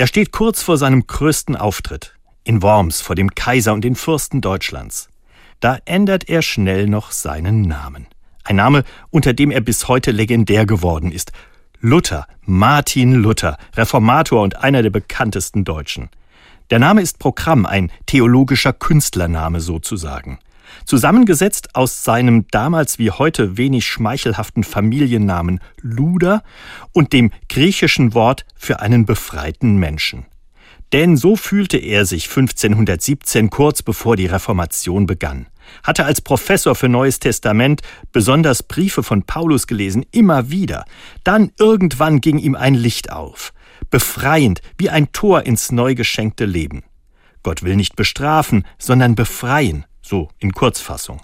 Er steht kurz vor seinem größten Auftritt. In Worms vor dem Kaiser und den Fürsten Deutschlands. Da ändert er schnell noch seinen Namen. Ein Name, unter dem er bis heute legendär geworden ist. Luther, Martin Luther, Reformator und einer der bekanntesten Deutschen. Der Name ist Programm, ein theologischer Künstlername sozusagen. Zusammengesetzt aus seinem damals wie heute wenig schmeichelhaften Familiennamen Luder und dem griechischen Wort für einen befreiten Menschen. Denn so fühlte er sich 1517 kurz bevor die Reformation begann, hatte als Professor für Neues Testament besonders Briefe von Paulus gelesen, immer wieder. Dann irgendwann ging ihm ein Licht auf, befreiend wie ein Tor ins neu geschenkte Leben. Gott will nicht bestrafen, sondern befreien, so in Kurzfassung.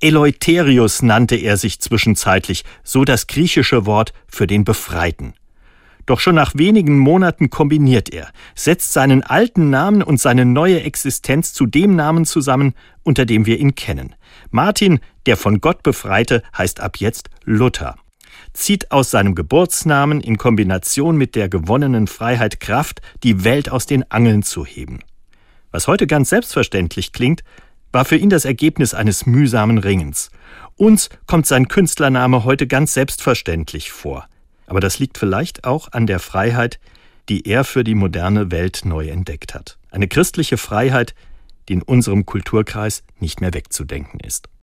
Eleuterius nannte er sich zwischenzeitlich, so das griechische Wort für den Befreiten. Doch schon nach wenigen Monaten kombiniert er, setzt seinen alten Namen und seine neue Existenz zu dem Namen zusammen, unter dem wir ihn kennen. Martin, der von Gott befreite, heißt ab jetzt Luther. Zieht aus seinem Geburtsnamen in Kombination mit der gewonnenen Freiheit Kraft, die Welt aus den Angeln zu heben. Was heute ganz selbstverständlich klingt, war für ihn das Ergebnis eines mühsamen Ringens. Uns kommt sein Künstlername heute ganz selbstverständlich vor. Aber das liegt vielleicht auch an der Freiheit, die er für die moderne Welt neu entdeckt hat. Eine christliche Freiheit, die in unserem Kulturkreis nicht mehr wegzudenken ist.